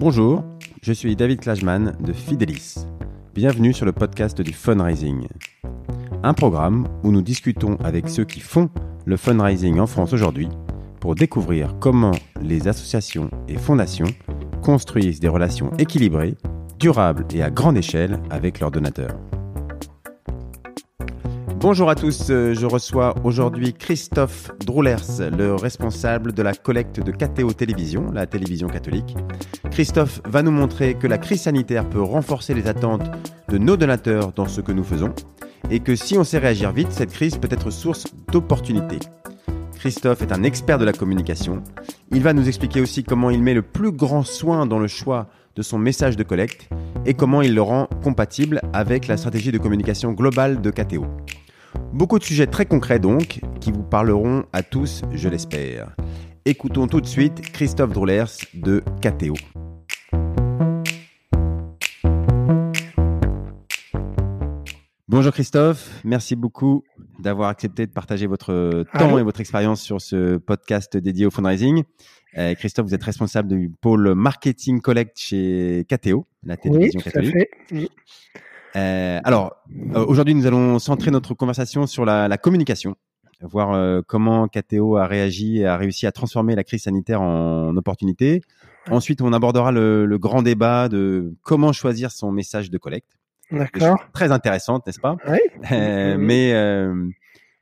Bonjour, je suis David Klajman de Fidelis. Bienvenue sur le podcast du fundraising. Un programme où nous discutons avec ceux qui font le fundraising en France aujourd'hui pour découvrir comment les associations et fondations construisent des relations équilibrées, durables et à grande échelle avec leurs donateurs. Bonjour à tous, euh, je reçois aujourd'hui Christophe Droulers, le responsable de la collecte de KTO Télévision, la télévision catholique. Christophe va nous montrer que la crise sanitaire peut renforcer les attentes de nos donateurs dans ce que nous faisons et que si on sait réagir vite, cette crise peut être source d'opportunités. Christophe est un expert de la communication. Il va nous expliquer aussi comment il met le plus grand soin dans le choix de son message de collecte et comment il le rend compatible avec la stratégie de communication globale de KTO. Beaucoup de sujets très concrets donc, qui vous parleront à tous, je l'espère. Écoutons tout de suite Christophe Droulers de KTO. Bonjour Christophe, merci beaucoup d'avoir accepté de partager votre temps et votre expérience sur ce podcast dédié au fundraising. Euh, Christophe, vous êtes responsable du pôle marketing collect chez KTO, la télévision oui, tout À fait. Euh, alors, euh, aujourd'hui, nous allons centrer notre conversation sur la, la communication, voir euh, comment KTO a réagi et a réussi à transformer la crise sanitaire en opportunité. Ensuite, on abordera le, le grand débat de comment choisir son message de collecte. D'accord. Très intéressante, n'est-ce pas? Oui. Euh, Mais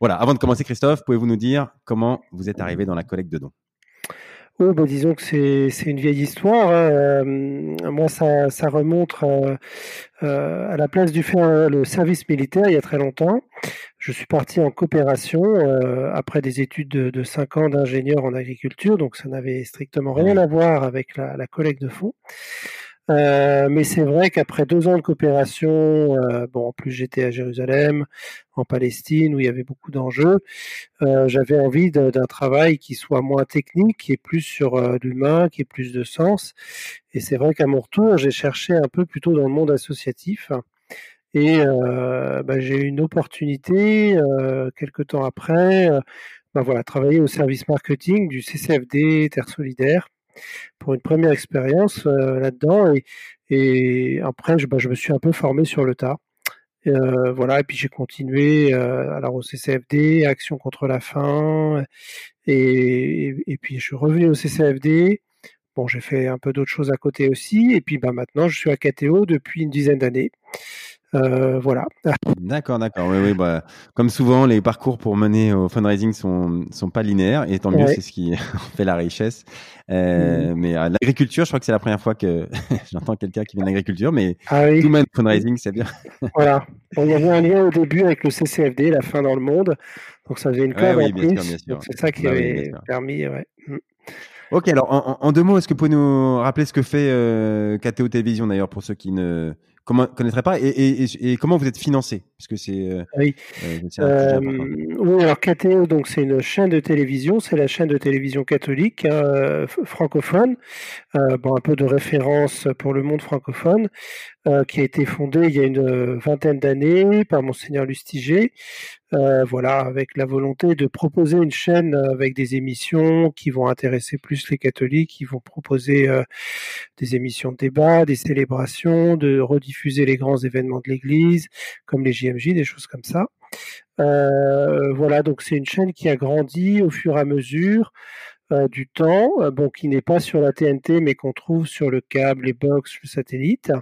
voilà, avant de commencer, Christophe, pouvez-vous nous dire comment vous êtes arrivé dans la collecte de dons? Oh, bah, disons que c'est une vieille histoire. Hein. moi, ça, ça remonte euh, à la place du faire le service militaire il y a très longtemps. Je suis parti en coopération euh, après des études de, de 5 ans d'ingénieur en agriculture, donc ça n'avait strictement rien à voir avec la, la collecte de fonds. Euh, mais c'est vrai qu'après deux ans de coopération, euh, bon, en plus j'étais à Jérusalem, en Palestine, où il y avait beaucoup d'enjeux, euh, j'avais envie d'un travail qui soit moins technique, qui est plus sur euh, l'humain, qui ait plus de sens. Et c'est vrai qu'à mon retour, j'ai cherché un peu plutôt dans le monde associatif. Et euh, bah, j'ai eu une opportunité, quelques temps après, bah, voilà, travailler au service marketing du CCFD Terre Solidaire pour une première expérience euh, là-dedans. Et, et après, je, bah, je, me suis un peu formé sur le tas. Euh, voilà, et puis j'ai continué euh, au CCFD, Action contre la faim, et, et, puis je suis revenu au CCFD. Bon, j'ai fait un peu d'autres choses à côté aussi, et puis bah, maintenant je suis à KTO depuis une dizaine d'années. Euh, voilà. D'accord, d'accord. Oui, oui, bah, comme souvent, les parcours pour mener au fundraising sont sont pas linéaires et tant mieux, c'est ce qui fait la richesse. Euh, mmh. Mais euh, l'agriculture, je crois que c'est la première fois que j'entends quelqu'un qui vient de l'agriculture, mais ah oui. tout même fundraising, c'est bien. voilà. Bon, il y avait un lien au début avec le CCFD, la fin dans le monde, donc ça faisait une ouais, oui, bien sûr, bien sûr. C'est ça qui bah, avait permis. Ouais. Mmh. Ok, alors en, en, deux mots, est-ce que vous pouvez nous rappeler ce que fait euh, KTO Télévision d'ailleurs pour ceux qui ne comment connaîtraient pas et, et, et, comment vous êtes financé? Parce que c'est euh, oui. Euh, oui alors KTO donc c'est une chaîne de télévision. C'est la chaîne de télévision catholique hein, francophone. Euh, bon un peu de référence pour le monde francophone euh, qui a été fondée il y a une vingtaine d'années par monseigneur Lustiger euh, voilà, avec la volonté de proposer une chaîne avec des émissions qui vont intéresser plus les catholiques, qui vont proposer euh, des émissions de débat, des célébrations, de rediffuser les grands événements de l'Église, comme les JMJ, des choses comme ça. Euh, voilà, donc c'est une chaîne qui a grandi au fur et à mesure. Euh, du temps, bon, qui n'est pas sur la TNT, mais qu'on trouve sur le câble, les box, le satellite.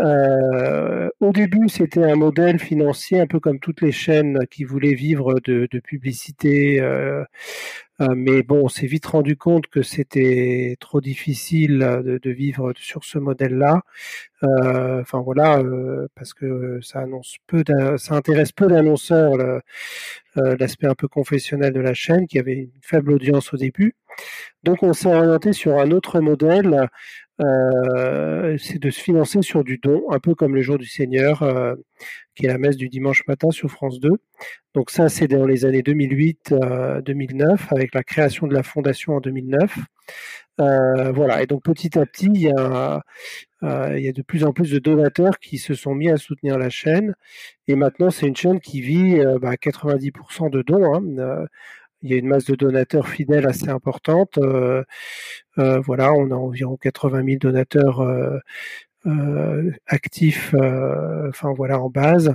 Euh, au début, c'était un modèle financier, un peu comme toutes les chaînes qui voulaient vivre de, de publicité. Euh, euh, mais bon, on s'est vite rendu compte que c'était trop difficile de, de, vivre sur ce modèle-là. Euh, enfin voilà, euh, parce que ça annonce peu, ça intéresse peu d'annonceurs l'aspect un peu confessionnel de la chaîne, qui avait une faible audience au début. Donc on s'est orienté sur un autre modèle euh, c'est de se financer sur du don, un peu comme le jour du Seigneur, euh, qui est la messe du dimanche matin sur France 2. Donc ça, c'est dans les années 2008-2009, euh, avec la création de la fondation en 2009. Euh, voilà, et donc petit à petit, il y, a, de plus en plus de donateurs qui se sont mis à soutenir la chaîne. Et maintenant, c'est une chaîne qui vit bah, 90% de dons. Hein, il y a une masse de donateurs fidèles assez importante. voilà, on a environ 80 000 donateurs actifs, enfin voilà, en base.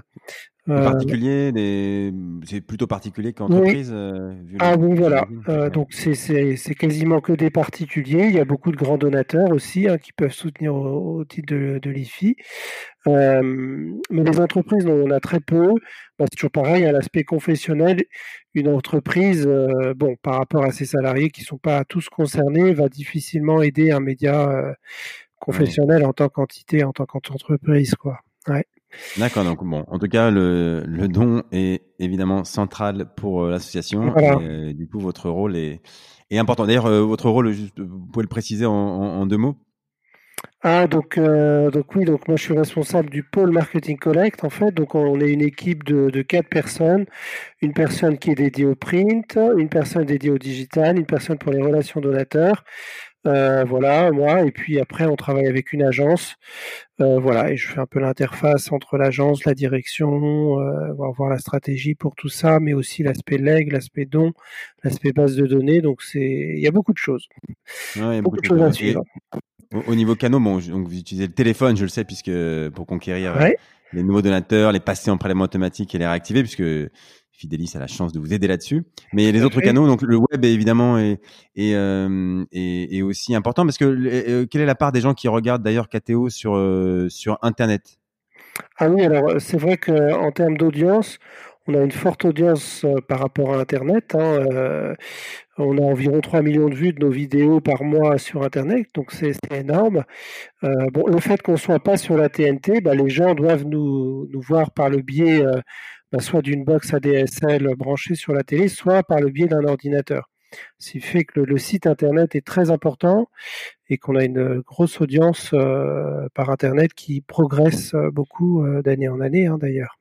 Euh, particulier, des... c'est plutôt particulier qu'entreprise. Euh, ah bon, voilà. Euh, donc c'est quasiment que des particuliers. Il y a beaucoup de grands donateurs aussi hein, qui peuvent soutenir au, titre de, de l'IFI. mais les entreprises, on a très peu. Bah, c'est toujours pareil, à l'aspect confessionnel, une entreprise, bon, par rapport à ses salariés qui ne sont pas tous concernés, va difficilement aider un média confessionnel en tant qu'entité, en tant qu'entreprise, quoi. Ouais. D'accord, donc bon, en tout cas, le, le don est évidemment central pour euh, l'association. Euh, du coup, votre rôle est, est important. D'ailleurs, euh, votre rôle, juste, vous pouvez le préciser en, en, deux mots? Ah donc donc oui donc moi je suis responsable du pôle marketing collect en fait donc on est une équipe de, de quatre personnes une personne qui est dédiée au print une personne dédiée au digital une personne pour les relations donateurs euh, voilà, moi. Et puis après, on travaille avec une agence. Euh, voilà, et je fais un peu l'interface entre l'agence, la direction, euh, voir la stratégie pour tout ça, mais aussi l'aspect leg, l'aspect don, l'aspect base de données. Donc c'est, il y a beaucoup de choses. beaucoup, de choses à suivre. Au, niveau canaux, bon, donc vous utilisez le téléphone, je le sais, puisque pour conquérir les nouveaux donateurs, les passer en prélèvement automatique et les réactiver, puisque Fidelis a la chance de vous aider là-dessus. Mais les autres canaux, donc le web évidemment est, est, euh, est, aussi important parce que euh, quelle est la part des gens qui regardent d'ailleurs KTO sur, euh, sur Internet? Ah oui, alors c'est vrai qu'en termes d'audience, on a une forte audience par rapport à Internet. Hein, on a environ 3 millions de vues de nos vidéos par mois sur Internet, donc c'est énorme. bon, le fait qu'on ne soit pas sur la TNT, bah, les gens doivent nous, nous voir par le biais bah, soit d'une box ADSL branchée sur la télé, soit par le biais d'un ordinateur. Ce qui fait que le, site internet est très important et qu'on a une grosse audience euh, par internet qui progresse euh, beaucoup euh, d'année en année hein, d'ailleurs.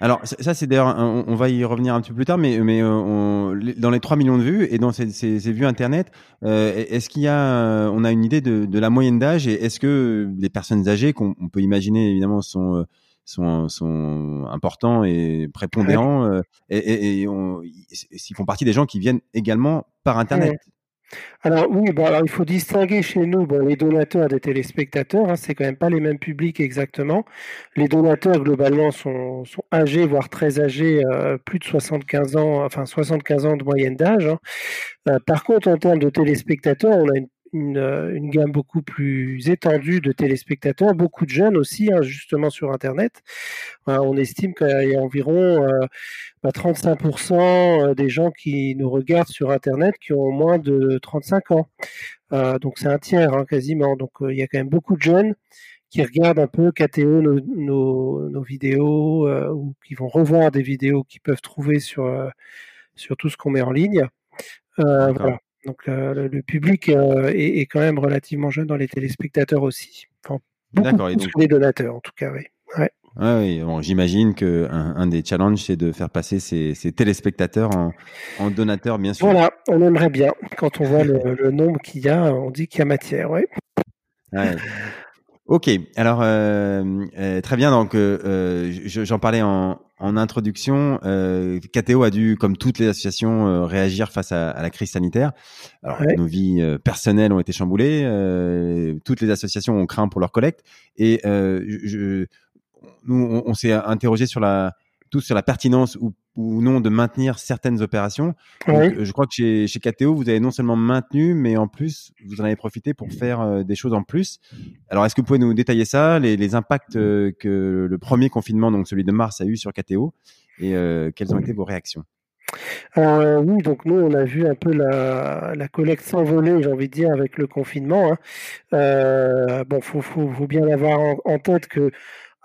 Alors ça, c'est d'ailleurs, on, va y revenir un petit peu plus tard, mais, mais dans les 3 millions de vues et dans ces, vues internet, est-ce qu'il y a, on a une idée de, de la moyenne d'âge et est-ce que les personnes âgées qu'on peut imaginer évidemment sont sont, sont importants et prépondérants euh, et, et, ils font partie des gens qui viennent également par Internet. Alors oui, bon, alors, il faut distinguer chez nous bon, les donateurs des téléspectateurs. Hein, c'est quand même pas les mêmes publics exactement. Les donateurs globalement sont, sont âgés, voire très âgés, euh, plus de 75 ans, enfin 75 ans de moyenne d'âge. Hein. Euh, par contre, en termes de téléspectateurs, on a une euh, une, gamme beaucoup plus étendue de téléspectateurs, beaucoup de jeunes aussi, hein, justement sur Internet. on estime qu'il y a environ 35% euh, bah, euh, des gens qui nous regardent sur Internet qui ont moins de 35 ans. donc c'est un tiers hein, quasiment. Donc il y a quand même beaucoup de jeunes qui regardent un peu KTO nos, nos, vidéos ou qui vont revoir des vidéos qu'ils peuvent trouver sur, sur tout ce qu'on met en ligne. voilà. Donc le, public euh, est, quand même relativement jeune dans les téléspectateurs aussi. Enfin, beaucoup plus les donateurs en tout cas, oui. Ouais. oui, bon, j'imagine que un, des challenges, c'est de faire passer ces, téléspectateurs en, donateurs, bien sûr. Voilà, on aimerait bien. Quand on voit le, nombre qu'il y a, on dit qu'il y a matière, oui. Ouais. Ok, alors euh, euh, très bien. Donc, euh, j'en parlais en, en introduction. KTO a dû, comme toutes les associations, réagir face à, la crise sanitaire. Alors, nos vies personnelles ont été chamboulées. toutes les associations ont craint pour leur collecte. Et je, nous, on s'est interrogé sur la tous sur la pertinence ou, non de maintenir certaines opérations. je crois que chez, chez KTO, vous avez non seulement maintenu, mais en plus, vous en avez profité pour faire euh, des choses en plus. Alors, est-ce que vous pouvez nous détailler ça, les, impacts euh, que le premier confinement, donc celui de mars, a eu sur KTO, et euh, quelles ont été vos réactions? Alors oui, donc nous on a vu un peu la, collecte s'envoler, j'ai envie de dire, avec le confinement. Hein. bon, faut, faut, bien avoir en tête que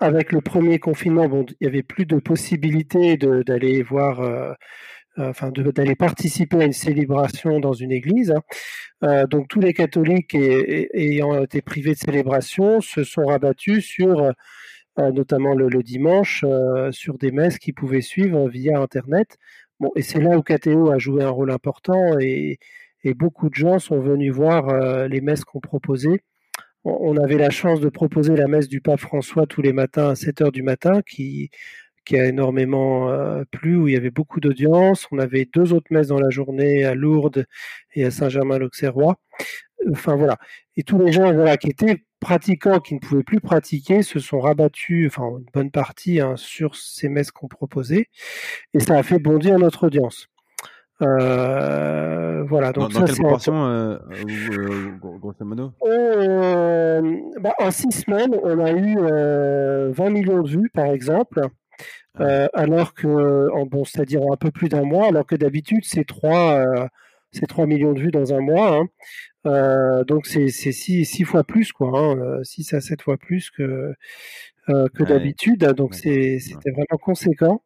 avec le premier confinement, bon, il y avait plus de possibilités d'aller voir, euh, euh, enfin, d'aller participer à une célébration dans une église. Hein. Euh, donc, tous les catholiques ayant été privés de célébration se sont rabattus sur, notamment le, dimanche, sur des messes qui pouvaient suivre via Internet. Bon, et c'est là où KTO a joué un rôle important et, et beaucoup de gens sont venus voir les messes qu'on proposait on avait la chance de proposer la messe du pape François tous les matins à 7 heures du matin, qui, a énormément plu, où il y avait beaucoup d'audience. On avait deux autres messes dans la journée à Lourdes et à Saint-Germain-l'Auxerrois. Enfin voilà. Et tous les gens voilà, qui étaient pratiquants, qui ne pouvaient plus pratiquer, se sont rabattus, enfin une bonne partie, hein, sur ces messes qu'on proposait. Et ça a fait bondir notre audience. Euh, voilà. Donc dans, dans quelle proportion, euh, euh, grosso modo bah, En six semaines, on a eu 20 millions de vues, par exemple. Ah. alors que, en, bon, c'est-à-dire un peu plus d'un mois, alors que d'habitude, c'est 3, c'est 3 millions de vues dans un mois. Hein. donc, c'est 6, six fois plus, quoi. Hein, 6 à 7 fois plus que, que d'habitude. Donc, c'était vraiment conséquent.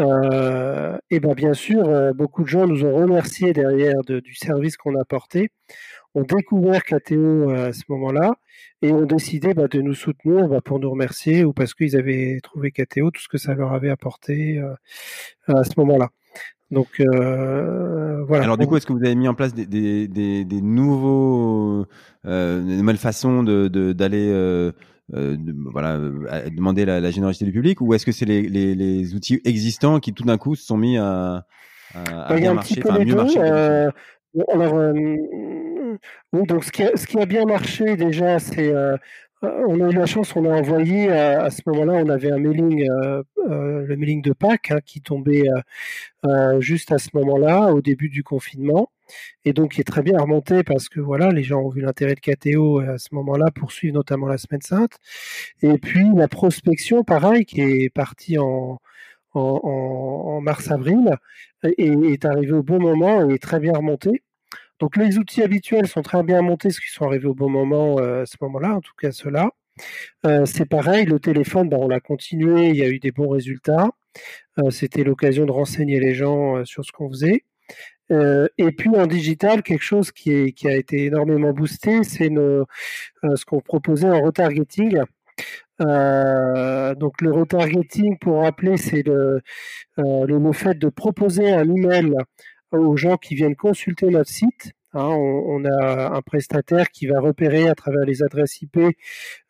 Euh, et ben bien sûr, euh, beaucoup de gens nous ont remerciés derrière de, du service qu'on a apporté, ont découvert KTO euh, à ce moment-là et ont décidé bah, de nous soutenir bah, pour nous remercier ou parce qu'ils avaient trouvé KTO tout ce que ça leur avait apporté euh, à ce moment-là. Donc euh, voilà. Alors du coup, est-ce que vous avez mis en place des, des, des, des nouveaux, euh, nouvelles façons de d'aller euh, euh, voilà, euh, demander la, la, générosité du public ou est-ce que c'est les, les, les, outils existants qui tout d'un coup se sont mis à, à, bah, bien marcher, enfin, mieux marcher euh, alors, euh, oui, donc ce qui, a, ce qui a bien marché déjà, c'est on a eu la chance, on a envoyé à, à ce moment-là, on avait un mailing, euh, euh, le mailing de Pâques hein, qui tombait euh, juste à ce moment-là, au début du confinement et donc qui est très bien remonté parce que voilà, les gens ont vu l'intérêt de KTO à ce moment-là pour suivre notamment la semaine sainte. Et puis la prospection, pareil, qui est partie en, mars-avril est arrivé au bon moment et est très bien remonté. Donc les outils habituels sont très bien montés, ce qui sont arrivés au bon moment euh, à ce moment-là, en tout cas ceux-là. Euh, c'est pareil, le téléphone, ben, on l'a continué, il y a eu des bons résultats. Euh, c'était l'occasion de renseigner les gens sur ce qu'on faisait. Euh, et puis en digital, quelque chose qui, a été énormément boosté, c'est euh, ce qu'on proposait en retargeting. Euh, donc le retargeting, pour rappeler, c'est le, fait de proposer un email aux gens qui viennent consulter notre site. Hein, on, a un prestataire qui va repérer à travers les adresses IP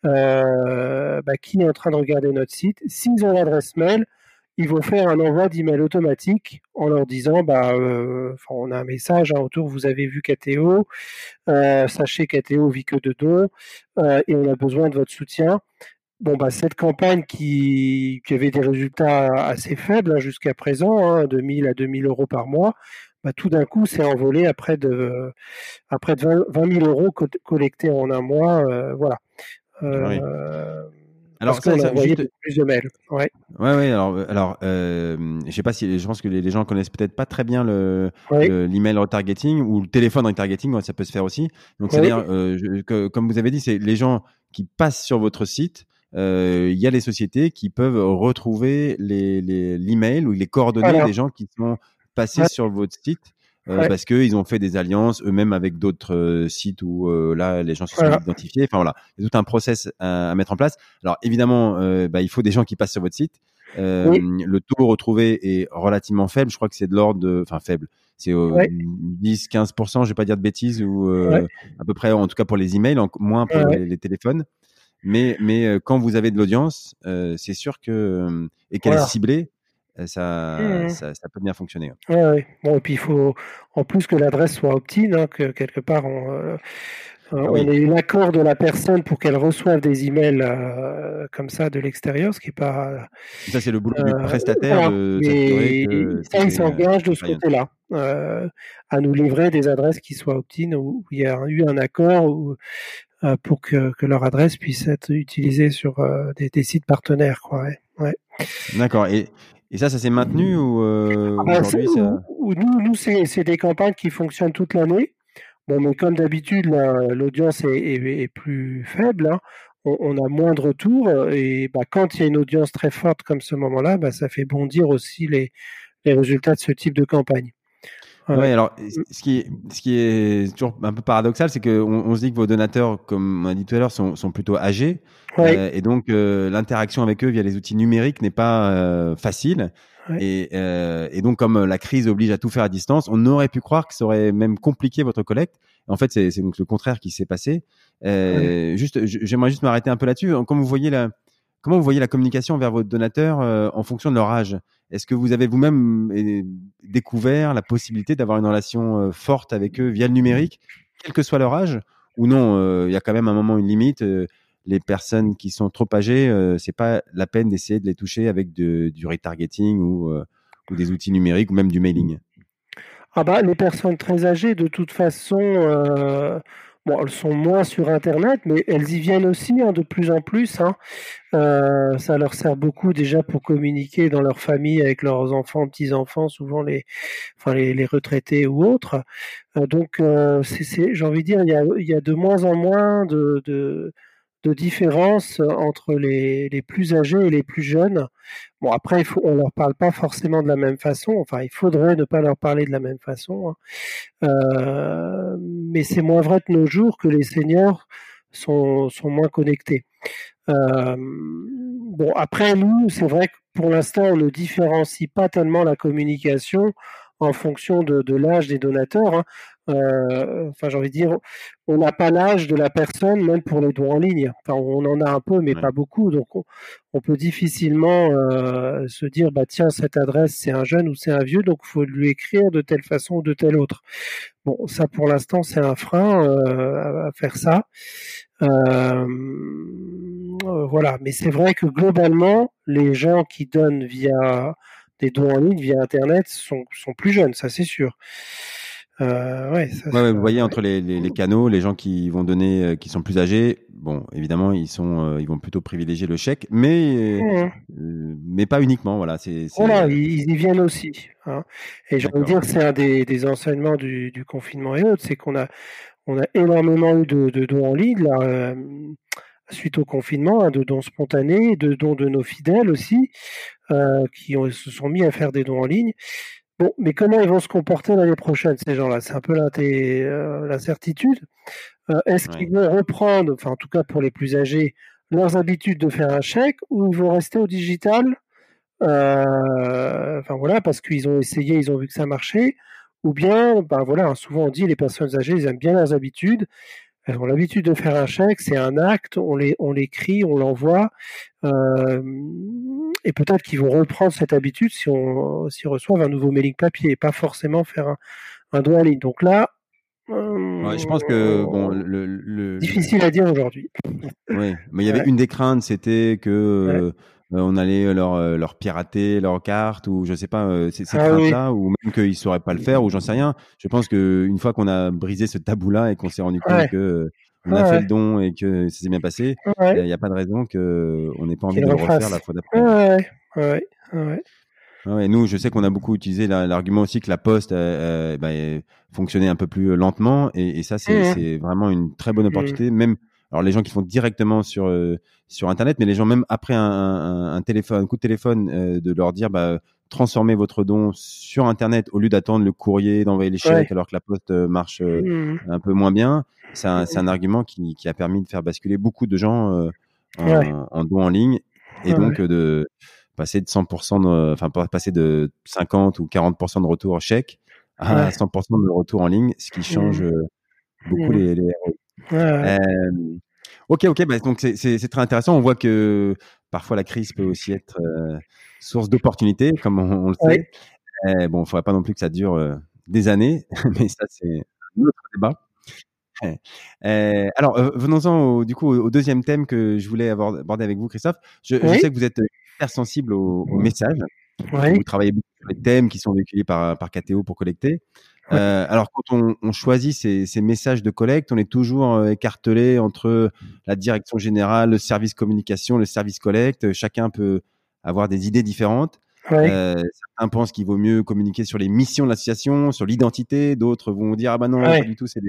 bah, qui est en train de regarder notre site. S'ils ont l'adresse mail, ils vont faire un envoi d'email automatique en leur disant bah euh, on a un message hein, autour vous avez vu KTO euh, sachez KTO vit que de dons euh, et on a besoin de votre soutien bon bah cette campagne qui, avait des résultats assez faibles hein, jusqu'à présent hein, de 1000 à 2000 euros par mois bah, tout d'un coup s'est envolé après de après de 20, 000 euros collectés en un mois euh, voilà oui. Alors, ça, ça juste... plus de mails. Ouais. Ouais, ouais. Alors, alors, euh, je sais pas si, je pense que les, les gens connaissent peut-être pas très bien le l'email retargeting ou le téléphone retargeting. Ça peut se faire aussi. Donc, c'est-à-dire, euh, que, comme vous avez dit, c'est les gens qui passent sur votre site. Euh, il y a les sociétés qui peuvent retrouver les l'email ou les coordonnées des gens qui sont passés sur votre site euh, parce qu'ils ont fait des alliances eux-mêmes avec d'autres euh, sites où euh, là les gens se sont identifiés. Enfin voilà, il y a tout un process à, mettre en place. Alors évidemment, bah, il faut des gens qui passent sur votre site. Le taux retrouvé est relativement faible. Je crois que c'est de l'ordre de, enfin faible. C'est 10-15%, je vais pas dire de bêtises ou à peu près, en tout cas pour les emails, moins pour les, téléphones. Mais mais quand vous avez de l'audience, c'est sûr que et qu'elle est ciblée, ça, mmh ça, ça, peut bien fonctionner. Ouais, ouais. Bon, et puis il faut en plus que l'adresse soit opt-in, hein, que quelque part on, euh, ah on ait l'accord de la personne pour qu'elle reçoive des emails euh, comme ça de l'extérieur, ce qui est pas. Ça c'est le boulot du euh, prestataire de que ça il s'engage de ce côté-là à nous livrer des adresses qui soient opt-in où il y a eu un accord ou pour que, que, leur adresse puisse être utilisée sur des, des, sites partenaires, quoi. Ouais. ouais. D'accord. Et, et ça, ça s'est maintenu ou euh, ah aujourd'hui ça... Nous, nous c'est des campagnes qui fonctionnent toute l'année. Bon, mais comme d'habitude, l'audience est, est, est, plus faible. Hein. On, on, a moins de retours. Et bah, quand il y a une audience très forte comme ce moment-là, bah, ça fait bondir aussi les, les résultats de ce type de campagne. Ouais, alors ce qui est, ce qui est toujours un peu paradoxal, c'est qu'on on se dit que vos donateurs, comme on a dit tout à l'heure, sont, sont plutôt âgés, euh, et donc euh, l'interaction avec eux via les outils numériques n'est pas euh, facile. Et, euh, et, donc comme la crise oblige à tout faire à distance, on aurait pu croire que ça aurait même compliqué votre collecte. En fait, c'est donc le contraire qui s'est passé. Juste, j'aimerais juste m'arrêter un peu là-dessus. Comme vous voyez là comment vous voyez la communication vers vos donateurs en fonction de leur âge? Est-ce que vous avez vous-même découvert la possibilité d'avoir une relation forte avec eux via le numérique, quel que soit leur âge? Ou non, il y a quand même un moment une limite les personnes qui sont trop âgées, euh, c'est pas la peine d'essayer de les toucher avec du retargeting ou, euh, ou, des outils numériques ou même du mailing? Ah bah les personnes très âgées, de toute façon, euh, bon, elles sont moins sur Internet, mais elles y viennent aussi hein, de plus en plus. Hein. ça leur sert beaucoup déjà pour communiquer dans leur famille avec leurs enfants, petits enfants, souvent les, enfin les, retraités ou autres. donc, c'est, j'ai envie de dire, il y a, y a de moins en moins de, de de différence entre les, les, plus âgés et les plus jeunes. Bon, après, il faut, on leur parle pas forcément de la même façon. Enfin, il faudrait ne pas leur parler de la même façon. Hein. Euh, mais c'est moins vrai de nos jours que les seniors sont, sont moins connectés. Euh, bon, après, nous, c'est vrai que pour l'instant, on ne différencie pas tellement la communication en fonction de, de l'âge des donateurs. Hein. Euh, enfin, j'ai envie de dire, on n'a pas l'âge de la personne, même pour les dons en ligne. Enfin, on en a un peu, mais pas beaucoup. Donc, on, peut difficilement euh, se dire, bah tiens, cette adresse, c'est un jeune ou c'est un vieux, donc il faut lui écrire de telle façon ou de telle autre. Bon, ça, pour l'instant, c'est un frein euh, à, faire ça. voilà, mais c'est vrai que globalement, les gens qui donnent via des dons en ligne, via Internet, sont, sont plus jeunes, ça c'est sûr. Euh, ouais, vous voyez entre les, les, canaux, les gens qui vont donner, euh, qui sont plus âgés, bon, évidemment, ils sont, euh, ils vont plutôt privilégier le chèque, mais mais pas uniquement, voilà. C'est, voilà, ils y viennent aussi. Hein. Et j'ai envie de dire c'est un des, des enseignements du, du, confinement et autres, c'est qu'on a on a énormément eu de, de dons en ligne là, suite au confinement, hein, de dons spontanés, de dons de nos fidèles aussi, qui ont, se sont mis à faire des dons en ligne. Bon, mais comment ils vont se comporter l'année prochaine, ces gens-là? C'est un peu euh, l'incertitude. Euh, Est-ce qu'ils vont reprendre, enfin en tout cas pour les plus âgés, leurs habitudes de faire un chèque ou ils vont rester au digital? Euh, Enfin voilà, parce qu'ils ont essayé, ils ont vu que ça marchait. Ou bien, ben voilà, souvent on dit les personnes âgées, ils aiment bien leurs habitudes. Elles ont l'habitude de faire un chèque, c'est un acte, on l'écrit, on l'envoie. Euh, et peut-être qu'ils vont reprendre cette habitude si on s'ils reçoivent un nouveau mailing papier et pas forcément faire un, un doigt en ligne. Donc là, ouais, je pense que bon, le, le difficile à dire aujourd'hui. Oui, mais il y avait une des craintes, c'était que euh, on allait leur euh, leur pirater leur carte ou je sais pas euh, ces, ces ah craintes-là ou même qu'ils sauraient pas le faire ou j'en sais rien. Je pense que une fois qu'on a brisé ce tabou-là et qu'on s'est rendu compte que on a fait le don et que ça s'est bien passé, il n'y a, pas de raison que on n'ait pas envie de le refaire la fois d'après. Ouais, ouais, ouais. Ouais, nous, je sais qu'on a beaucoup utilisé l'argument aussi que la poste euh, bah, fonctionnait un peu plus lentement, et, et ça, c'est mmh. vraiment une très bonne mmh. opportunité. Même, alors les gens qui font directement sur euh, sur Internet, mais les gens même après un, un, un téléphone, un coup de téléphone, euh, de leur dire, bah, transformez votre don sur Internet au lieu d'attendre le courrier, d'envoyer les chèques, alors que la poste marche mmh. un peu moins bien c'est un, un, argument qui, qui, a permis de faire basculer beaucoup de gens euh, en, en, don en ligne et donc euh, de passer de 100% de, enfin passer de 50 ou 40% de retour chèque à 100% de retour en ligne, ce qui change mmh. euh, beaucoup mmh. les, les euh, ok, ok, bah, donc c'est très intéressant. On voit que parfois la crise peut aussi être source d'opportunités, comme on, le sait. Euh, bon, il ne faudrait pas non plus que ça dure des années, mais ça c'est un autre débat. Euh, alors, euh, venons-en du coup au, deuxième thème que je voulais aborder avec vous, Christophe. Je, sais que vous êtes hyper sensible aux, messages. Vous travaillez beaucoup sur les thèmes qui sont véhiculés par, par KTO pour collecter. Euh, alors, quand on, on choisit ces, ces, messages de collecte, on est toujours euh, écartelé entre la direction générale, le service communication, le service collecte. Chacun peut avoir des idées différentes. Euh, certains pensent qu'il vaut mieux communiquer sur les missions de l'association, sur l'identité. D'autres vont dire ah bah non, pas du tout. C'est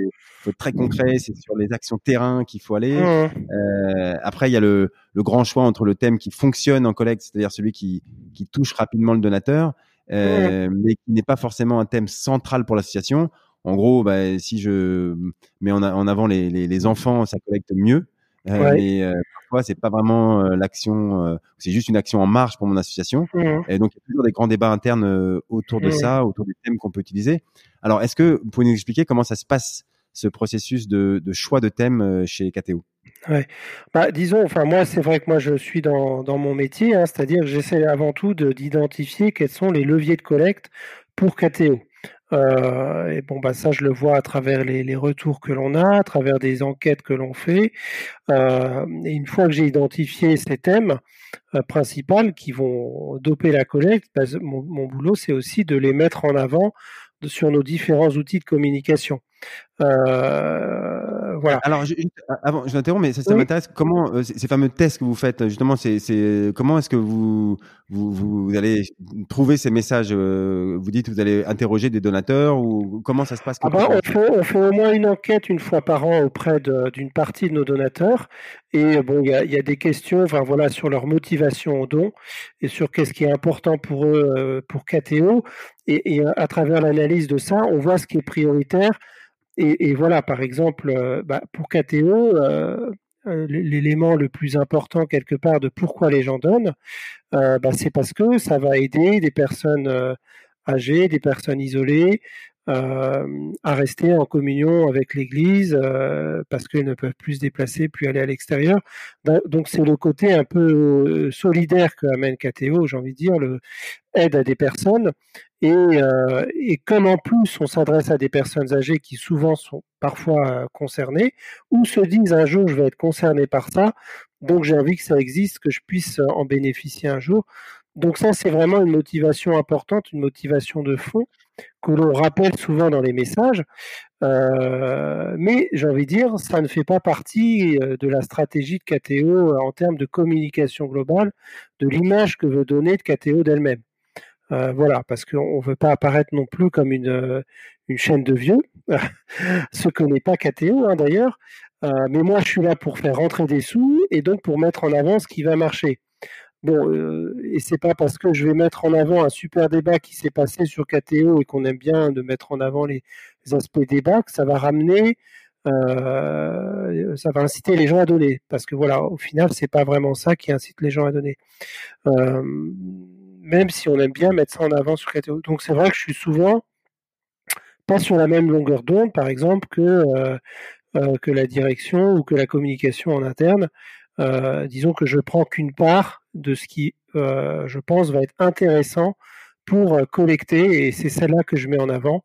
très concret. C'est sur les actions terrain qu'il faut aller. Euh, après, il y a le, le, grand choix entre le thème qui fonctionne en collecte, c'est-à-dire celui qui, qui touche rapidement le donateur, euh, mais qui n'est pas forcément un thème central pour l'association. En gros, bah, si je mets en, en avant les, les, les enfants, ça collecte mieux. Euh, mais euh, parfois, c'est pas vraiment euh, l'action, c'est juste une action en marche pour mon association. Mmh. Et donc, il y a toujours des grands débats internes autour de mmh. ça, autour des thèmes qu'on peut utiliser. Alors, est-ce que vous pouvez nous expliquer comment ça se passe, ce processus de, de choix de thème chez KTO Ouais. Bah, disons, enfin moi, c'est vrai que moi je suis dans, dans mon métier, hein, c'est-à-dire que j'essaie avant tout d'identifier quels sont les leviers de collecte pour KTO. Euh, et bon, bah ça, je le vois à travers les, les retours que l'on a, à travers des enquêtes que l'on fait. Euh, et une fois que j'ai identifié ces thèmes euh, principaux qui vont doper la collecte, bah, mon, mon, boulot, c'est aussi de les mettre en avant sur nos différents outils de communication. Euh, voilà. Alors, je, avant, je m'interromps, mais ça, ça m'intéresse. Comment euh, ces fameux tests que vous faites, justement, c'est, comment est-ce que vous, vous, vous allez trouver ces messages euh, Vous dites que vous allez interroger des donateurs ou comment ça se passe ah bah, on, fait, on, fait, au moins une enquête une fois par an auprès d'une partie de nos donateurs. Et bon, il y a, y a, des questions, enfin voilà, sur leur motivation au don et sur qu'est-ce qui est important pour eux, pour KTO. Et, et à travers l'analyse de ça, on voit ce qui est prioritaire et, voilà, par exemple, euh, bah, pour KTO, euh, euh, l'élément le plus important quelque part de pourquoi les gens donnent, bah, c'est parce que ça va aider des personnes âgées, des personnes isolées, euh, à rester en communion avec l'Église euh, parce qu'ils ne peuvent plus se déplacer, plus aller à l'extérieur. Donc c'est le côté un peu solidaire que amène KTO, j'ai envie de dire, le aide à des personnes. Euh, et comme en plus on s'adresse à des personnes âgées qui souvent sont parfois concernées ou se disent un jour je vais être concerné par ça, donc j'ai envie que ça existe, que je puisse en bénéficier un jour. Donc ça, c'est vraiment une motivation importante, une motivation de fond que l'on rappelle souvent dans les messages. Euh, mais j'ai envie de dire, ça ne fait pas partie euh, de la stratégie de KTO en termes de communication globale, de l'image que veut donner de KTO d'elle-même. Euh, voilà, parce qu'on ne veut pas apparaître non plus comme une, euh, chaîne de vieux, ce que n'est pas KTO hein, d'ailleurs. Euh, mais moi, je suis là pour faire rentrer des sous et donc pour mettre en avant ce qui va marcher. Bon, euh, et c'est pas parce que je vais mettre en avant un super débat qui s'est passé sur KTO et qu'on aime bien de mettre en avant les, aspects débat que ça va ramener, euh, ça va inciter les gens à donner. Parce que voilà, au final, c'est pas vraiment ça qui incite les gens à donner. Euh, même si on aime bien mettre ça en avant sur KTO. Donc c'est vrai que je suis souvent pas sur la même longueur d'onde, par exemple, que, euh, que la direction ou que la communication en interne. Euh, disons que je prends qu'une part de ce qui, euh, je pense, va être intéressant pour euh, collecter, et c'est celle-là que je mets en avant.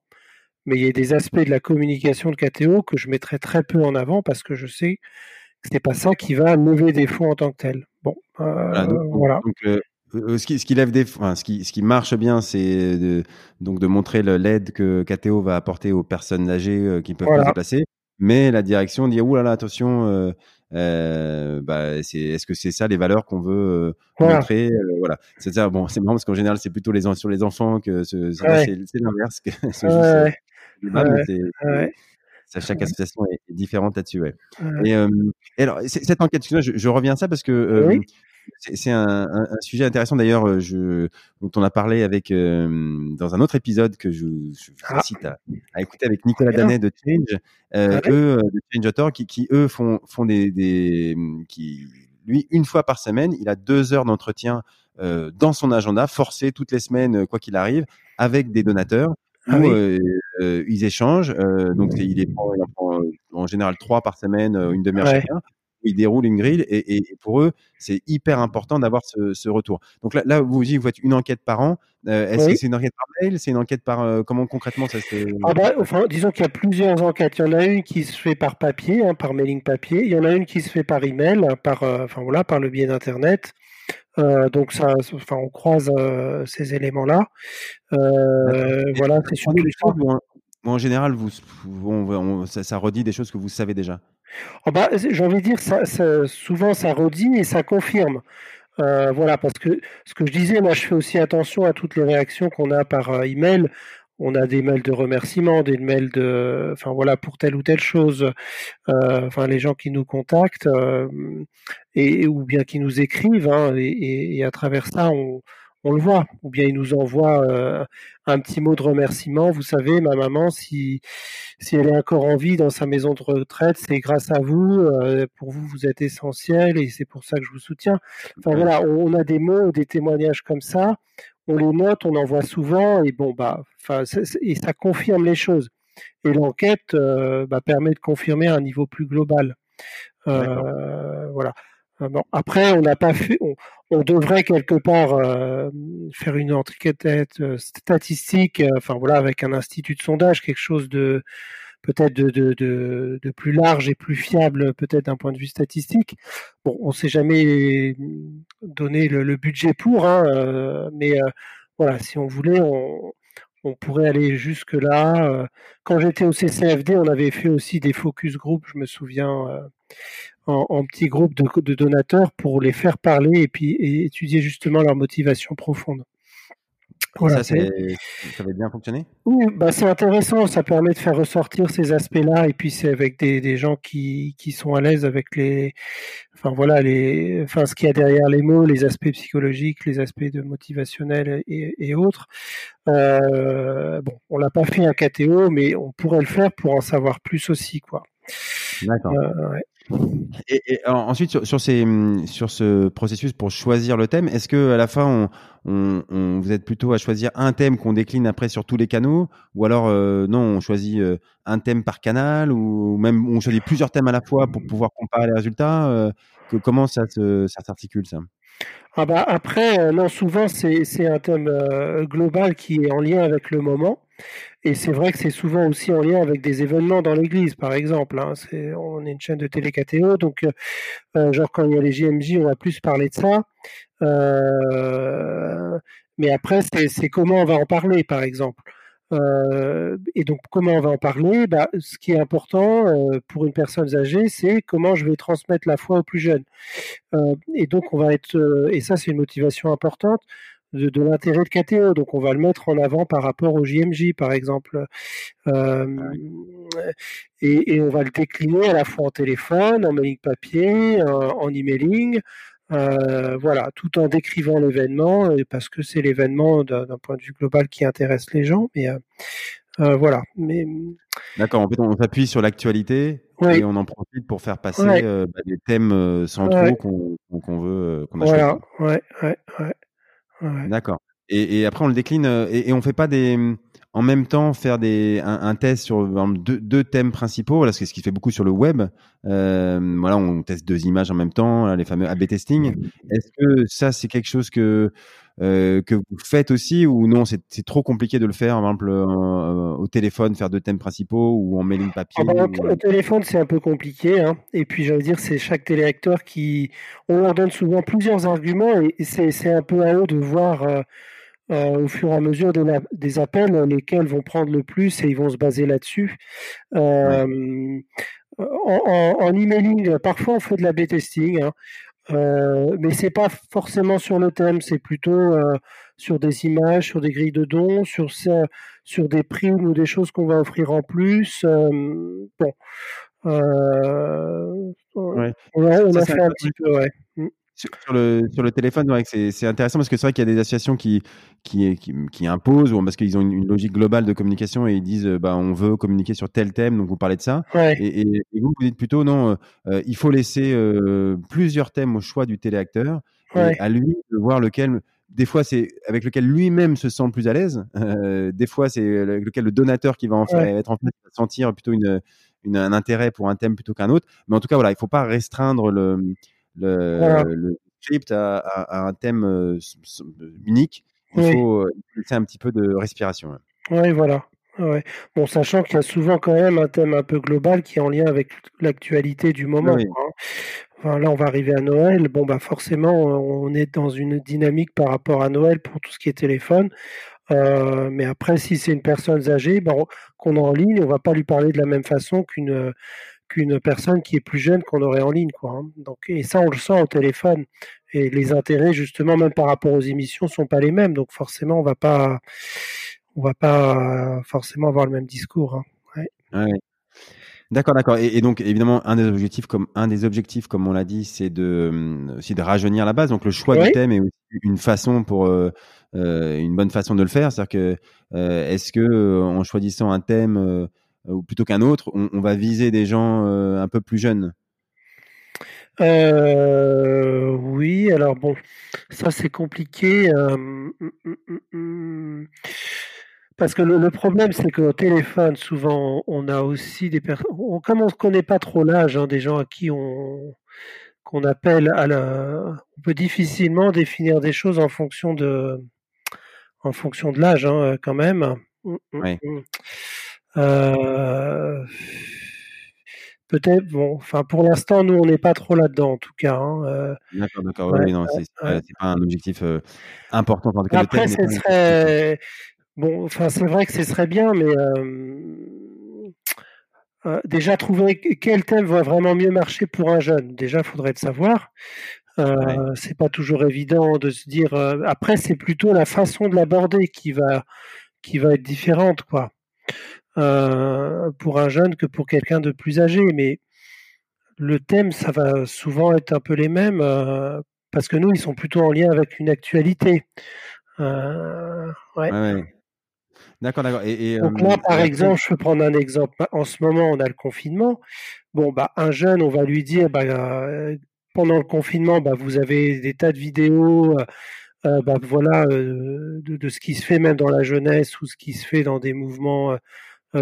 Mais il y a des aspects de la communication de KTO que je mettrai très peu en avant parce que je sais que c'est pas ça qui va lever des fonds en tant que tel. Bon, euh, voilà. Donc, voilà. Donc, euh, ce qui, ce qui lève des, enfin, ce qui, ce qui marche bien, c'est de, donc de montrer l'aide que KTO va apporter aux personnes âgées qui peuvent voilà. se déplacer. Mais la direction dit, ouh là là, attention, euh, euh, bah, c'est, est-ce que c'est ça les valeurs qu'on veut euh, voilà. montrer euh, Voilà. C'est ça. Bon, c'est marrant parce qu'en général, c'est plutôt les sur les enfants que ce, ouais. c'est, c'est l'inverse. Que ce ouais. ouais. Ça, chaque association est, différente là-dessus. Ouais. Et, euh, et, alors, cette enquête, je, je, reviens à ça parce que oui. C'est un, un, un, sujet intéressant d'ailleurs, dont on a parlé avec euh, dans un autre épisode que je, je vous ah. incite à, à, écouter avec Nicolas Danet de Change, euh, ah, eux de Change Author, qui, qui, eux font font des, des qui lui une fois par semaine, il a deux heures d'entretien euh, dans son agenda, forcé toutes les semaines quoi qu'il arrive, avec des donateurs. Ah, où oui. ils échangent, donc il est il en prend en général trois par semaine, une demi-heure ouais. chacun ils déroulent une grille et, et pour eux, c'est hyper important d'avoir ce, ce, retour. Donc là, là, vous dites, vous faites une enquête par an. Euh, Est-ce oui. que c'est une enquête par mail? C'est une enquête par euh, comment concrètement ça se ah bah, enfin, Disons qu'il y a plusieurs enquêtes. Il y en a une qui se fait par papier, hein, par mailing papier. Il y en a une qui se fait par email, hein, par, euh, enfin voilà, par le biais d'internet. Euh, donc ça, enfin, on croise euh, ces éléments-là. Euh, voilà, c'est surtout ça. En général, vous, on, on, ça, ça redit des choses que vous savez déjà? Oh bah, J'ai envie de dire, souvent ça redit et ça confirme. Euh, voilà, parce que ce que je disais, moi je fais aussi attention à toutes les réactions qu'on a par euh, email. On a des mails de remerciements, des mails de, enfin voilà, pour telle ou telle chose. Euh, les gens qui nous contactent et ou bien qui nous écrivent, hein, et, à travers ça, on, le voit. Ou bien il nous envoie euh, un petit mot de remerciement. Vous savez, ma maman, si, si elle est encore en vie dans sa maison de retraite, c'est grâce à vous. Euh, pour vous, vous êtes essentiel et c'est pour ça que je vous soutiens. Enfin voilà, on, on, a des mots, des témoignages comme ça. On les note, on en voit souvent et bon bah, enfin, et ça confirme les choses. Et l'enquête euh, bah, permet de confirmer à un niveau plus global. voilà. Bon, après, on n'a pas fait, on, devrait quelque part faire une enquête statistique, enfin voilà, avec un institut de sondage, quelque chose de peut-être de, plus large et plus fiable, peut-être d'un point de vue statistique. Bon, on s'est jamais donné le, budget pour, hein, euh, mais euh, voilà, si on voulait, on, on pourrait aller jusque là. Euh. Quand j'étais au CCFD, on avait fait aussi des focus group, je me souviens, en, en petits groupes de, de, donateurs pour les faire parler et puis et étudier justement leur motivation profonde. Voilà, ça, ça avait bien fonctionné? Oui, bah c'est intéressant, ça permet de faire ressortir ces aspects-là, et puis c'est avec des, des gens qui, qui sont à l'aise avec les, enfin voilà, les, enfin ce qu'il y a derrière les mots, les aspects psychologiques, les aspects de motivationnels et, et autres. Euh, bon, on l'a pas fait un KTO, mais on pourrait le faire pour en savoir plus aussi, quoi. D'accord. Euh, ouais. Et, ensuite, sur, ces, sur ce processus pour choisir le thème, est-ce que à la fin, on, vous êtes plutôt à choisir un thème qu'on décline après sur tous les canaux, ou alors euh, non, on choisit euh, un thème par canal, ou même on choisit plusieurs thèmes à la fois pour pouvoir comparer les résultats euh, Comment ça, ça s'articule ça? Ah bah après, non, souvent c'est un thème global qui est en lien avec le moment. Et c'est vrai que c'est souvent aussi en lien avec des événements dans l'Église, par exemple. Hein. On est une chaîne de télé KTO, donc euh, euh genre quand il y a les JMJ, on va plus parler de ça. Euh, mais après, c'est, comment on va en parler, par exemple. Et donc, comment on va en parler? Bah, Ce qui est important pour une personne âgée, c'est comment je vais transmettre la foi aux plus jeunes. Et donc, on va être, et ça, c'est une motivation importante de, l'intérêt de KTO. Donc on va le mettre en avant par rapport au JMJ, par exemple. Euh, et, on va le décliner à la fois en téléphone, en mailing papier, en, emailing. Euh, voilà, tout en décrivant l'événement, parce que c'est l'événement d'un point de vue global qui intéresse les gens. Mais euh, voilà. Mais d'accord. En fait, on s'appuie sur l'actualité et on en profite pour faire passer bah, des thèmes centraux qu'on veut qu'on a Voilà. Ouais, ouais, ouais. D'accord. Et, et, après, on le décline euh, et, et on fait pas des en même temps faire des un, un test sur deux, deux, thèmes principaux voilà c'est ce qui fait beaucoup sur le web. Euh, voilà on teste deux images en même temps les fameux A/B testing. Est-ce que ça c'est quelque chose que euh, que vous faites aussi ou non c'est trop compliqué de le faire par exemple euh, au téléphone faire deux thèmes principaux ou en mailing papier ah bah, au téléphone c'est un peu compliqué hein. et puis j'allais dire c'est chaque téléacteur qui on leur donne souvent plusieurs arguments et c'est un peu à eux de voir euh, au fur et à mesure des, appels lesquels vont prendre le plus et ils vont se baser là-dessus. En, en, emailing, parfois on fait de la B-testing, hein. Euh, mais c'est pas forcément sur le thème, c'est plutôt euh, sur des images, sur des grilles de dons, sur, sur des primes ou des choses qu'on va offrir en plus. bon. Ouais. On, a, on a fait un petit peu, ouais. Sur, le, sur le téléphone, ouais, c'est intéressant parce que c'est vrai qu'il y a des associations qui, qui, qui, qui imposent ou parce qu'ils ont une, logique globale de communication et ils disent bah, on veut communiquer sur tel thème, donc vous parlez de ça. Ouais. Et, et, vous, vous dites plutôt non, euh, il faut laisser euh, plusieurs thèmes au choix du téléacteur ouais. et à lui de voir lequel. Des fois, c'est avec lequel lui-même se sent plus à l'aise. Euh, des fois, c'est lequel le donateur qui va en faire, être en fait sentir plutôt une, une, un intérêt pour un thème plutôt qu'un autre. Mais en tout cas, voilà, il faut pas restreindre le le, le script a, un thème euh, unique. Il faut laisser un petit peu de respiration. Oui, voilà. Ouais. Bon, sachant qu'il y a souvent quand même un thème un peu global qui est en lien avec l'actualité du moment. Hein. Enfin, là, on va arriver à Noël. Bon, bah forcément, on est dans une dynamique par rapport à Noël pour tout ce qui est téléphone. Euh, mais après, si c'est une personne âgée, bah, qu'on a en ligne, on va pas lui parler de la même façon qu'une qu'une personne qui est plus jeune qu'on aurait en ligne. Quoi, hein. Donc, et ça, on le sent au téléphone. Et les intérêts, justement, même par rapport aux émissions, sont pas les mêmes. Donc forcément, on va pas, on va pas forcément avoir le même discours. Hein. Ouais. D'accord, d'accord. Et, donc évidemment, un des objectifs, comme un des objectifs, comme on l'a dit, c'est de, aussi de rajeunir la base. Donc le choix du thème est aussi une façon pour euh, euh, une bonne façon de le faire. C'est-à-dire que euh, est-ce que en choisissant un thème euh, ou plutôt qu'un autre, on, va viser des gens euh, un peu plus jeunes euh, oui, alors bon, ça c'est compliqué. Hum, Parce que le, problème, c'est qu'au téléphone, souvent, on a aussi des personnes. Comme on ne connaît pas trop l'âge hein, des gens à qui on qu'on appelle à la. On peut difficilement définir des choses en fonction de en fonction de l'âge, hein, quand même. Mmh, mmh, mmh. Euh, peut-être, bon, enfin pour l'instant, nous, on n'est pas trop là-dedans, en tout cas. Hein, euh, d'accord, d'accord. oui, non, c'est pas un objectif euh, important. Après, ce serait bon. Enfin, c'est vrai que ce serait bien, mais déjà trouver quel thème va vraiment mieux marcher pour un jeune. Déjà, il faudrait le savoir. C'est pas toujours évident de se dire. après, c'est plutôt la façon de l'aborder qui va qui va être différente, quoi. Euh, pour un jeune que pour quelqu'un de plus âgé. Mais le thème, ça va souvent être un peu les mêmes, euh, parce que nous, ils sont plutôt en lien avec une actualité. Euh, ouais. D'accord, d'accord. Et, Donc là, par exemple, je peux prendre un exemple. En ce moment, on a le confinement. Bon, bah, un jeune, on va lui dire, bah, pendant le confinement, bah, vous avez des tas de vidéos, bah, voilà, de, de, ce qui se fait même dans la jeunesse ou ce qui se fait dans des mouvements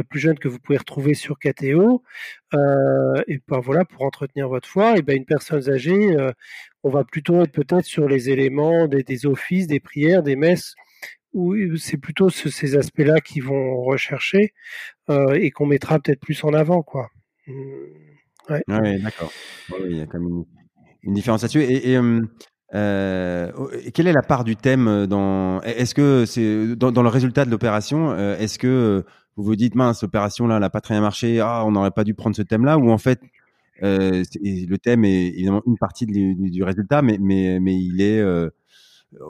plus jeunes que vous pouvez retrouver sur KTO. Euh, et ben voilà, pour entretenir votre foi, et ben une personne âgée, euh, on va plutôt être peut-être sur les éléments des, offices, des prières, des messes, où c'est plutôt ces aspects-là qui vont rechercher et qu'on mettra peut-être plus en avant, quoi. Mmh, ouais. d'accord. il y a quand même une, différence là-dessus. Et, et euh, quelle est la part du thème dans Est-ce que c'est dans, le résultat de l'opération Est-ce que vous vous dites mince, opération là, elle n'a pas très bien marché, ah, on n'aurait pas dû prendre ce thème-là, ou en fait, euh, le thème est évidemment une partie du, résultat, mais, mais, mais il est euh,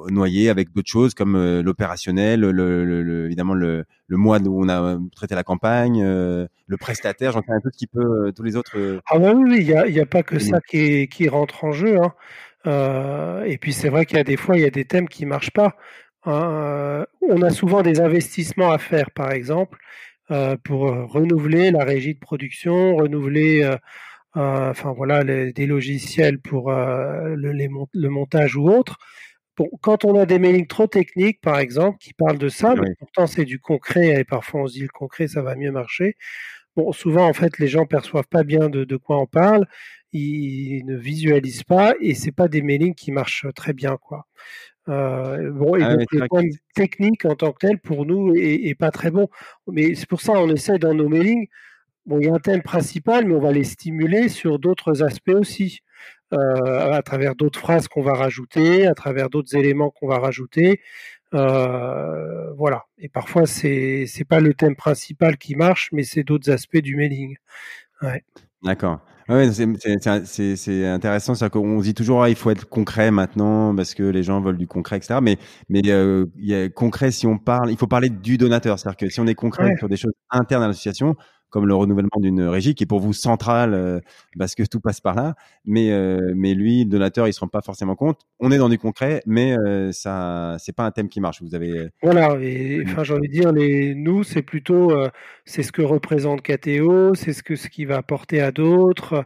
noyé avec d'autres choses comme euh, l'opérationnel, le, évidemment le, le mois où on a traité la campagne, le prestataire, j'en sais un peu qui peut, tous les autres. Ah bah oui, il n'y a, a, pas que ça qui, qui rentre en jeu. Hein. et puis c'est vrai qu'il y a des fois, il y a des thèmes qui marchent pas. Hein, on a souvent des investissements à faire, par exemple, euh, pour renouveler la régie de production, renouveler, euh, euh, enfin voilà, des logiciels pour le, le, montage ou autre. Bon, quand on a des mailings trop techniques, par exemple, qui parlent de ça, mais pourtant c'est du concret et parfois on se dit le concret ça va mieux marcher. Bon, souvent en fait les gens perçoivent pas bien de, de quoi on parle, ils ne visualisent pas et c'est pas des mailings qui marchent très bien quoi. Euh, bon, et ah donc le point technique en tant que tel pour nous est, pas très bon. Mais c'est pour ça on essaie dans nos mailings. Bon, il y a un thème principal, mais on va les stimuler sur d'autres aspects aussi, euh, à travers d'autres phrases qu'on va rajouter, à travers d'autres éléments qu'on va rajouter. Euh, voilà. Et parfois c'est c'est pas le thème principal qui marche, mais c'est d'autres aspects du mailing. Ouais. D'accord. Ouais, c'est intéressant, c'est qu'on dit toujours ah, il faut être concret maintenant parce que les gens veulent du concret, etc. Mais mais euh, il y a concret si on parle, il faut parler du donateur, c'est-à-dire que si on est concret sur des choses internes à l'association, comme le renouvellement d'une régie qui est pour vous centrale euh, parce que tout passe par là. Mais euh, mais lui, le donateur, il se rend pas forcément compte. On est dans du concret, mais euh, ça c'est pas un thème qui marche. Vous avez voilà. Et enfin, j'ai envie de dire, les nous, c'est plutôt c'est ce que représente KTO, c'est ce que ce qui va apporter à d'autres.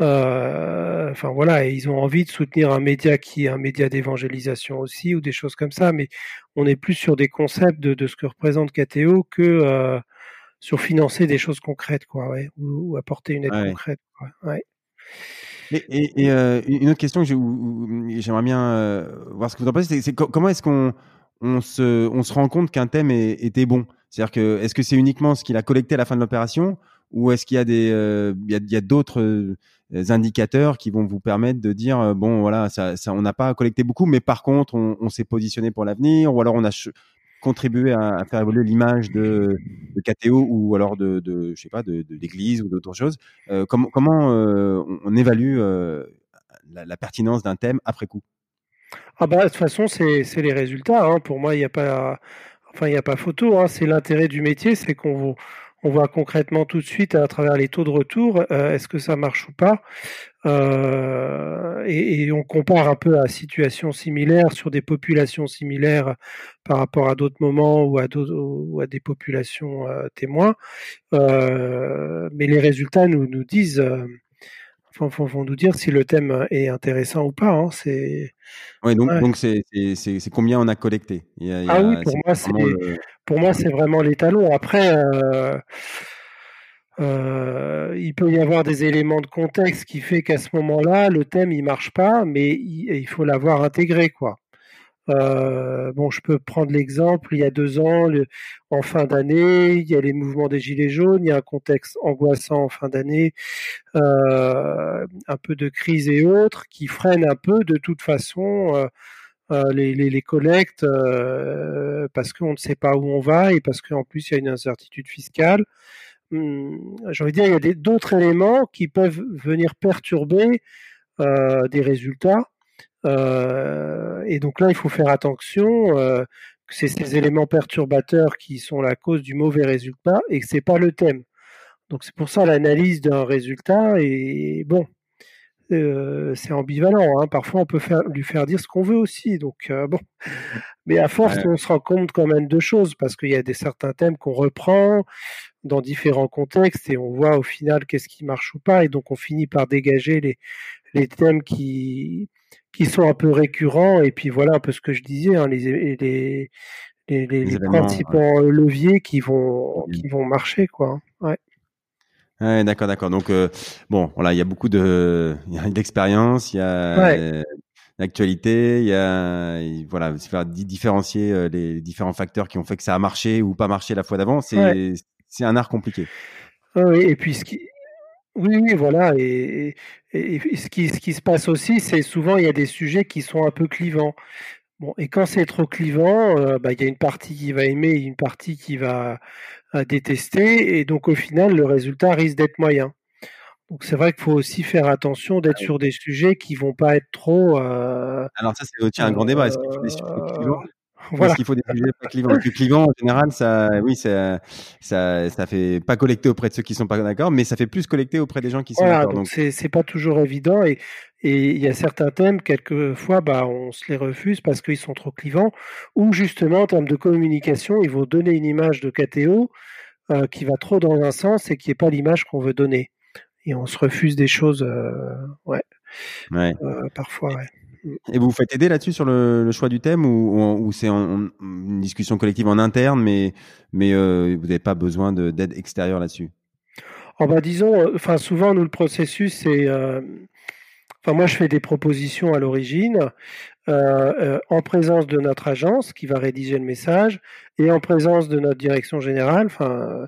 enfin voilà, et ils ont envie de soutenir un média qui est un média d'évangélisation aussi ou des choses comme ça. Mais on est plus sur des concepts de, de ce que représente KTO que sur financer des choses concrètes, quoi, ouais, ou, apporter une aide concrète. Quoi, ouais. Et, et, euh, une autre question que j'aimerais bien euh, voir ce que vous en pensez, c'est comment est-ce qu'on on se, on se rend compte qu'un thème était bon? C'est-à-dire que est-ce que c'est uniquement ce qu'il a collecté à la fin de l'opération, ou est-ce qu'il y a des, euh, il y a, d'autres indicateurs qui vont vous permettre de dire bon voilà, ça, ça on n'a pas collecté beaucoup, mais par contre on, on s'est positionné pour l'avenir, ou alors on a contribuer à, faire évoluer l'image de, de KTO ou alors de, je sais pas de, l'église ou d'autres choses euh, comment euh, on, évalue euh, la, pertinence d'un thème après coup? Ah bah de toute façon c'est les résultats hein. pour moi il n'y a pas enfin il a pas photo hein. c'est l'intérêt du métier c'est qu'on on voit concrètement tout de suite à travers les taux de retour, est-ce que ça marche ou pas? Euh, et, on compare un peu à situation similaire sur des populations similaires par rapport à d'autres moments ou à, ou à des populations euh, témoins. mais les résultats nous, nous disent, vont, nous dire si le thème est intéressant ou pas. Hein. C'est. Ouais, donc donc c'est combien on a collecté? ah oui, pour moi c'est pour moi c'est vraiment l'étalon. Après. Euh, il peut y avoir des éléments de contexte qui fait qu'à ce moment-là, le thème il marche pas, mais il, faut l'avoir intégré quoi. Euh, bon, je peux prendre l'exemple, il y a deux ans, en fin d'année, il y a les mouvements des Gilets jaunes, il y a un contexte angoissant en fin d'année, euh, un peu de crise et autres, qui freinent un peu de toute façon les, collectes parce qu'on ne sait pas où on va et parce qu'en plus il y a une incertitude fiscale. Hum, j'ai envie de dire, il y a d'autres éléments qui peuvent venir perturber euh, des résultats. Euh, et donc là, il faut faire attention euh, que c'est ces éléments perturbateurs qui sont la cause du mauvais résultat et que c'est pas le thème. Donc c'est pour ça l'analyse d'un résultat est bon. Euh, c'est ambivalent. Hein. Parfois, on peut faire, lui faire dire ce qu'on veut aussi. Donc, euh, bon. Mais à force, on se rend compte quand même de choses parce qu'il y a des certains thèmes qu'on reprend dans différents contextes et on voit au final qu'est-ce qui marche ou pas. Et donc, on finit par dégager les, les thèmes qui, qui sont un peu récurrents. Et puis, voilà un peu ce que je disais, hein, les, les, les, les, principaux leviers qui vont, qui vont marcher, quoi. Ouais. Ouais, d'accord, d'accord. Donc, euh, bon, voilà, il y a beaucoup de, il y a d'expérience, il y a l'actualité, il y a, voilà, différencier euh, les différents facteurs qui ont fait que ça a marché ou pas marché la fois d'avant, c'est, c'est un art compliqué. Oui, et puis ce qui, oui, oui, voilà, et, et, ce qui, ce qui se passe aussi, c'est souvent il y a des sujets qui sont un peu clivants. Bon, et quand c'est trop clivant, euh, bah, il y a une partie qui va aimer, une partie qui va détester, et donc au final, le résultat risque d'être moyen. Donc c'est vrai qu'il faut aussi faire attention d'être sur des sujets qui vont pas être trop. Euh, Alors ça c'est aussi un grand débat. Est-ce qu'il faut des sujets clivants? voilà. Est-ce qu'il faut des sujets pas clivants Le clivant en général, ça, oui, ça, ça, ça fait pas collecter auprès de ceux qui sont pas d'accord, mais ça fait plus collecter auprès des gens qui sont d'accord. Donc c'est c'est pas toujours évident et et il y a certains thèmes, quelquefois, bah, on se les refuse parce qu'ils sont trop clivants, ou justement, en termes de communication, ils vont donner une image de KTO euh, qui va trop dans un sens et qui n'est pas l'image qu'on veut donner. Et on se refuse des choses, euh, ouais, ouais. Euh, parfois, ouais. Et vous vous faites aider là-dessus sur le, choix du thème ou, c'est une discussion collective en interne, mais, mais vous n'avez pas besoin d'aide extérieure là-dessus? Oh bah disons, enfin souvent nous le processus c'est Enfin, moi, je fais des propositions à l'origine, euh, euh, en présence de notre agence qui va rédiger le message et en présence de notre direction générale, enfin,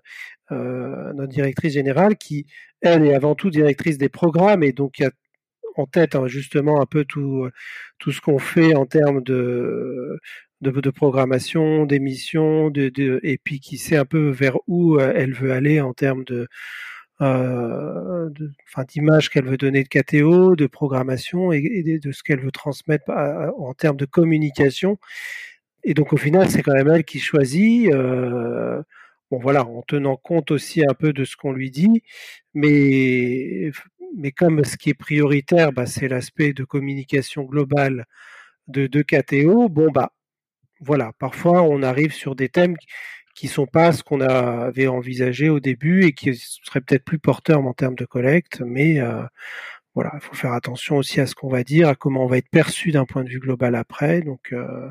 euh, notre directrice générale qui, elle, est avant tout directrice des programmes et donc il y a en tête hein, justement un peu tout, tout ce qu'on fait en termes de, de, programmation, d'émissions, de, de, et puis qui sait un peu vers où elle veut aller en termes de, euh, d'image qu'elle veut donner de KTO, de programmation et, de ce qu'elle veut transmettre en termes de communication. Et donc au final, c'est quand même elle qui choisit. Euh, bon voilà, en tenant compte aussi un peu de ce qu'on lui dit, mais mais comme ce qui est prioritaire, bah, c'est l'aspect de communication globale de, de KTO. Bon bah voilà, parfois on arrive sur des thèmes qui sont pas ce qu'on avait envisagé au début et qui seraient peut-être plus porteurs en termes de collecte, mais euh, voilà, il faut faire attention aussi à ce qu'on va dire, à comment on va être perçu d'un point de vue global après, donc, euh,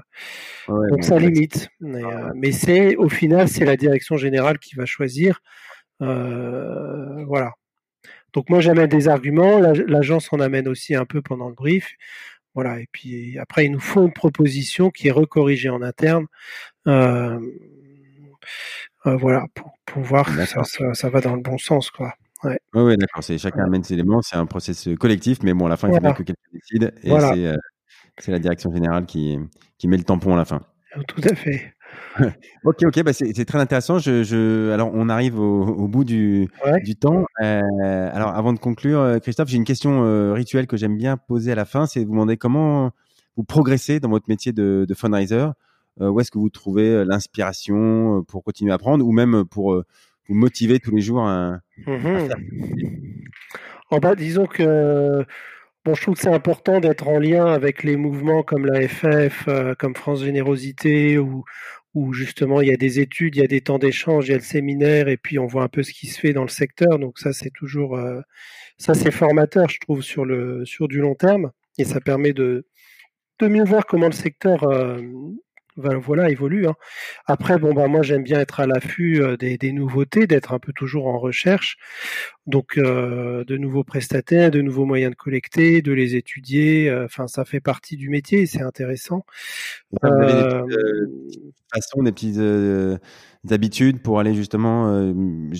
donc ça limite. Mais, euh, mais c'est au final, c'est la direction générale qui va choisir, voilà. Donc moi j'amène des arguments, l'agence en amène aussi un peu pendant le brief. Voilà, et puis après, ils nous font une proposition qui est recorrigée en interne. Euh, euh, voilà, pour, pour voir que ça, ça, va dans le bon sens, quoi. Ouais. ouais d'accord. C'est chacun amène ses éléments, c'est un processus collectif, mais bon, à la fin, il faut bien que quelqu'un décide, et euh, c'est la direction générale qui, qui met le tampon à la fin. Tout à fait. Ok, ok, bah c'est très intéressant. Je, je, alors, on arrive au, au bout du, du temps. Euh, alors, avant de conclure, Christophe, j'ai une question rituelle que j'aime bien poser à la fin. C'est de vous demander comment vous progressez dans votre métier de, de fundraiser. Euh, où est-ce que vous trouvez euh, l'inspiration euh, pour continuer à apprendre ou même pour vous motiver tous les jours à, mmh En bas, disons que Bon, je trouve que c'est important d'être en lien avec les mouvements comme la FF, comme France Générosité ou, où justement il y a des études, il y a des temps d'échange, il y a le séminaire, et puis on voit un peu ce qui se fait dans le secteur. Donc ça, c'est toujours, euh, ça c'est formateur, je trouve, sur le sur du long terme, et ça permet de de mieux voir comment le secteur euh, voilà, évolue. Hein. Après, bon, bah, moi, j'aime bien être à l'affût euh, des, nouveautés, d'être un peu toujours en recherche. Donc, euh, de nouveaux prestataires, de nouveaux moyens de collecter, de les étudier. Euh, enfin, ça fait partie du métier, c'est intéressant. Vous avez des petites façons, des petites habitudes pour aller justement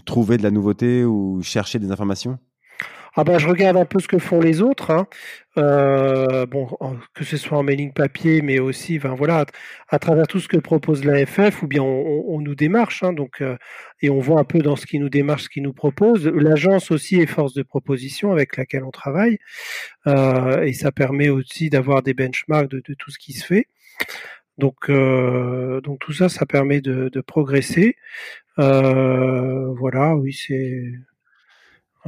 trouver de la nouveauté ou chercher des informations? Ah ben, je regarde un peu ce que font les autres, hein. euh, bon, que ce soit en mailing papier, mais aussi, ben voilà, à, travers tout ce que propose l'AFF, ou bien on, nous démarche, hein, donc euh, et on voit un peu dans ce qui nous démarche, ce qui nous propose. L'agence aussi est force de proposition avec laquelle on travaille, euh, et ça permet aussi d'avoir des benchmarks de, tout ce qui se fait. Donc, donc tout ça, ça permet de, de progresser. voilà, oui, c'est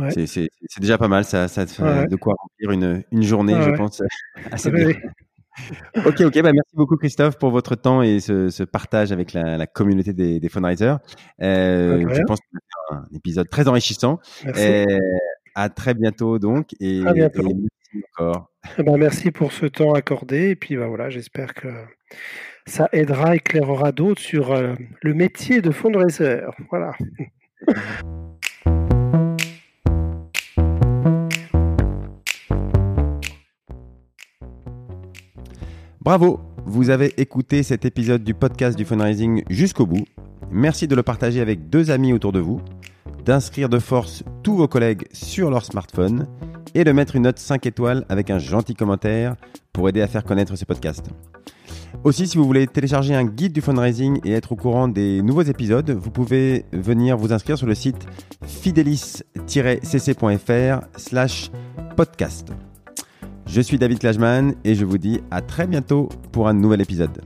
c'est déjà pas mal, ça, ça fait de quoi remplir une, une journée, je pense, assez bien. ok, ok, bah merci beaucoup Christophe pour votre temps et ce, ce partage avec la, la, communauté des, des fundraisers. Euh, je pense que c'est un épisode très enrichissant. Merci. à très bientôt donc et, à bientôt. et merci encore. Eh ben, merci pour ce temps accordé et puis bah, voilà, j'espère que ça aidera, éclairera d'autres sur euh, le métier de fundraiser. Voilà. Bravo, vous avez écouté cet épisode du podcast du fundraising jusqu'au bout. Merci de le partager avec deux amis autour de vous, d'inscrire de force tous vos collègues sur leur smartphone et de mettre une note 5 étoiles avec un gentil commentaire pour aider à faire connaître ce podcast. Aussi, si vous voulez télécharger un guide du fundraising et être au courant des nouveaux épisodes, vous pouvez venir vous inscrire sur le site fidelis-cc.fr slash podcast. Je suis David Klajman et je vous dis à très bientôt pour un nouvel épisode.